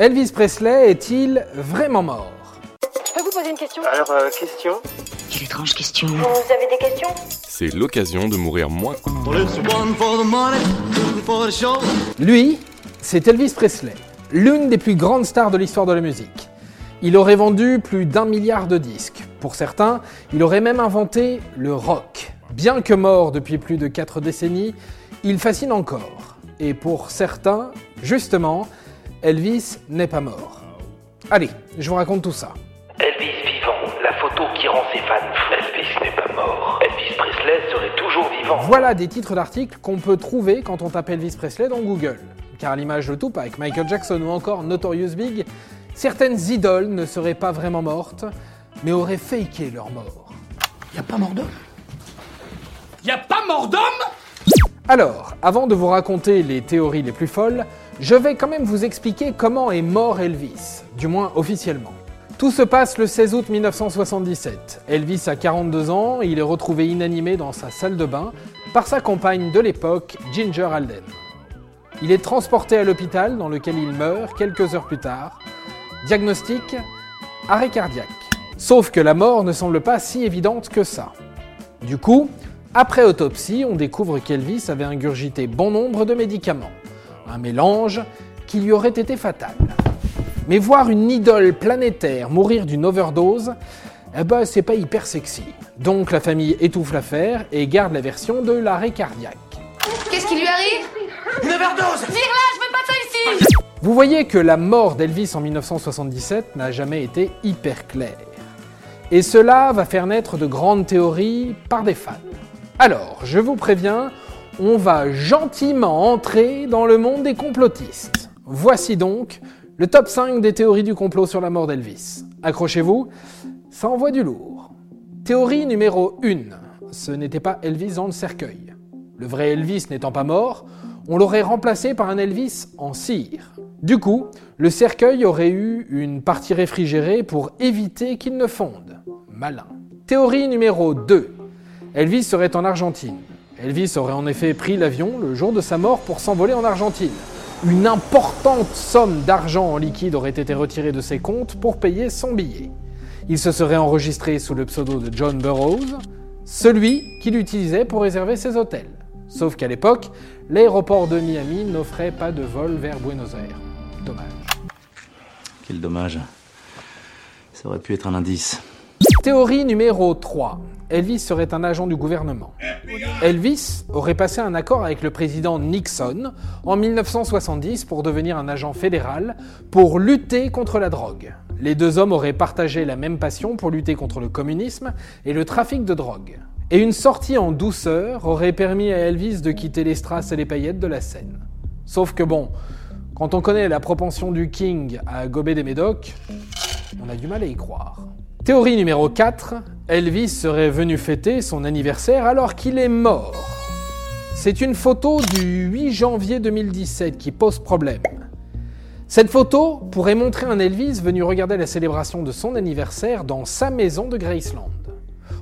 Elvis Presley est-il vraiment mort? Je peux vous poser une question? Alors, euh, question? Quelle étrange question. Vous avez des questions? C'est l'occasion de mourir moins. Lui, c'est Elvis Presley, l'une des plus grandes stars de l'histoire de la musique. Il aurait vendu plus d'un milliard de disques. Pour certains, il aurait même inventé le rock. Bien que mort depuis plus de 4 décennies, il fascine encore. Et pour certains, justement, Elvis n'est pas mort. Allez, je vous raconte tout ça. Elvis vivant, la photo qui rend ses fans fous. Elvis n'est pas mort. Elvis Presley serait toujours vivant. Voilà des titres d'articles qu'on peut trouver quand on tape Elvis Presley dans Google. Car à l'image de Tupac, Michael Jackson ou encore Notorious Big, certaines idoles ne seraient pas vraiment mortes, mais auraient faké leur mort. Y a pas mort d'homme? Y a pas mort d'homme? Alors, avant de vous raconter les théories les plus folles, je vais quand même vous expliquer comment est mort Elvis, du moins officiellement. Tout se passe le 16 août 1977. Elvis a 42 ans il est retrouvé inanimé dans sa salle de bain par sa compagne de l'époque, Ginger Alden. Il est transporté à l'hôpital dans lequel il meurt quelques heures plus tard. Diagnostic arrêt cardiaque. Sauf que la mort ne semble pas si évidente que ça. Du coup, après autopsie, on découvre qu'Elvis avait ingurgité bon nombre de médicaments. Un mélange qui lui aurait été fatal. Mais voir une idole planétaire mourir d'une overdose, eh ben c'est pas hyper sexy. Donc la famille étouffe l'affaire et garde la version de l'arrêt cardiaque. Qu'est-ce qui lui arrive? Une overdose Vire là, je veux pas ça ici Vous voyez que la mort d'Elvis en 1977 n'a jamais été hyper claire. Et cela va faire naître de grandes théories par des fans. Alors, je vous préviens, on va gentiment entrer dans le monde des complotistes. Voici donc le top 5 des théories du complot sur la mort d'Elvis. Accrochez-vous, ça envoie du lourd. Théorie numéro 1. Ce n'était pas Elvis dans le cercueil. Le vrai Elvis n'étant pas mort, on l'aurait remplacé par un Elvis en cire. Du coup, le cercueil aurait eu une partie réfrigérée pour éviter qu'il ne fonde. Malin. Théorie numéro 2. Elvis serait en Argentine. Elvis aurait en effet pris l'avion le jour de sa mort pour s'envoler en Argentine. Une importante somme d'argent en liquide aurait été retirée de ses comptes pour payer son billet. Il se serait enregistré sous le pseudo de John Burroughs, celui qu'il utilisait pour réserver ses hôtels. Sauf qu'à l'époque, l'aéroport de Miami n'offrait pas de vol vers Buenos Aires. Dommage. Quel dommage. Ça aurait pu être un indice. Théorie numéro 3. Elvis serait un agent du gouvernement. Elvis aurait passé un accord avec le président Nixon en 1970 pour devenir un agent fédéral pour lutter contre la drogue. Les deux hommes auraient partagé la même passion pour lutter contre le communisme et le trafic de drogue. Et une sortie en douceur aurait permis à Elvis de quitter les strass et les paillettes de la scène. Sauf que bon, quand on connaît la propension du King à gober des médocs, on a du mal à y croire. Théorie numéro 4, Elvis serait venu fêter son anniversaire alors qu'il est mort. C'est une photo du 8 janvier 2017 qui pose problème. Cette photo pourrait montrer un Elvis venu regarder la célébration de son anniversaire dans sa maison de Graceland.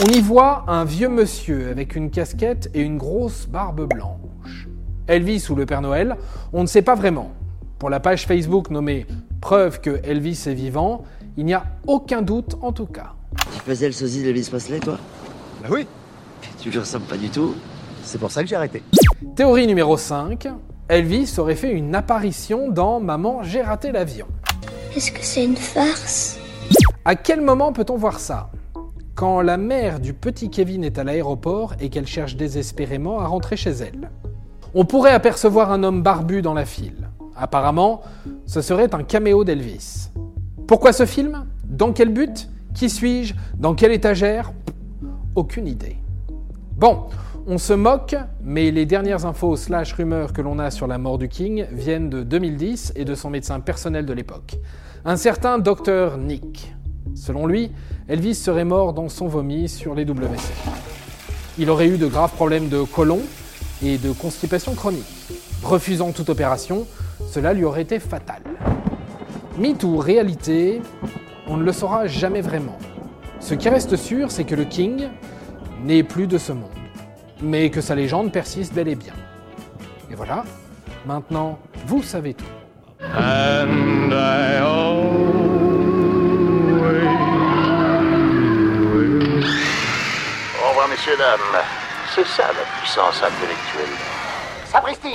On y voit un vieux monsieur avec une casquette et une grosse barbe blanche. Elvis ou le Père Noël, on ne sait pas vraiment. Pour la page Facebook nommée Preuve que Elvis est vivant, il n'y a aucun doute en tout cas. Tu faisais le sosie d'Elvis Presley, toi? Bah oui, Tu lui ressembles pas du tout. c'est pour ça que j'ai arrêté. Théorie numéro 5, Elvis aurait fait une apparition dans Maman, j'ai raté l'avion. Est-ce que c'est une farce? À quel moment peut-on voir ça? Quand la mère du petit Kevin est à l'aéroport et qu'elle cherche désespérément à rentrer chez elle. On pourrait apercevoir un homme barbu dans la file. Apparemment, ce serait un caméo d'Elvis. Pourquoi ce film? Dans quel but? Qui suis-je? Dans quelle étagère? Aucune idée. Bon, on se moque, mais les dernières infos slash rumeurs que l'on a sur la mort du King viennent de 2010 et de son médecin personnel de l'époque. Un certain docteur Nick. Selon lui, Elvis serait mort dans son vomi sur les WC. Il aurait eu de graves problèmes de côlon et de constipation chronique. Refusant toute opération, cela lui aurait été fatal. Mythe ou réalité, on ne le saura jamais vraiment. Ce qui reste sûr, c'est que le King n'est plus de ce monde, mais que sa légende persiste bel et bien. Et voilà, maintenant, vous savez tout. Au revoir, messieurs, dames. C'est ça la puissance intellectuelle. Sapristi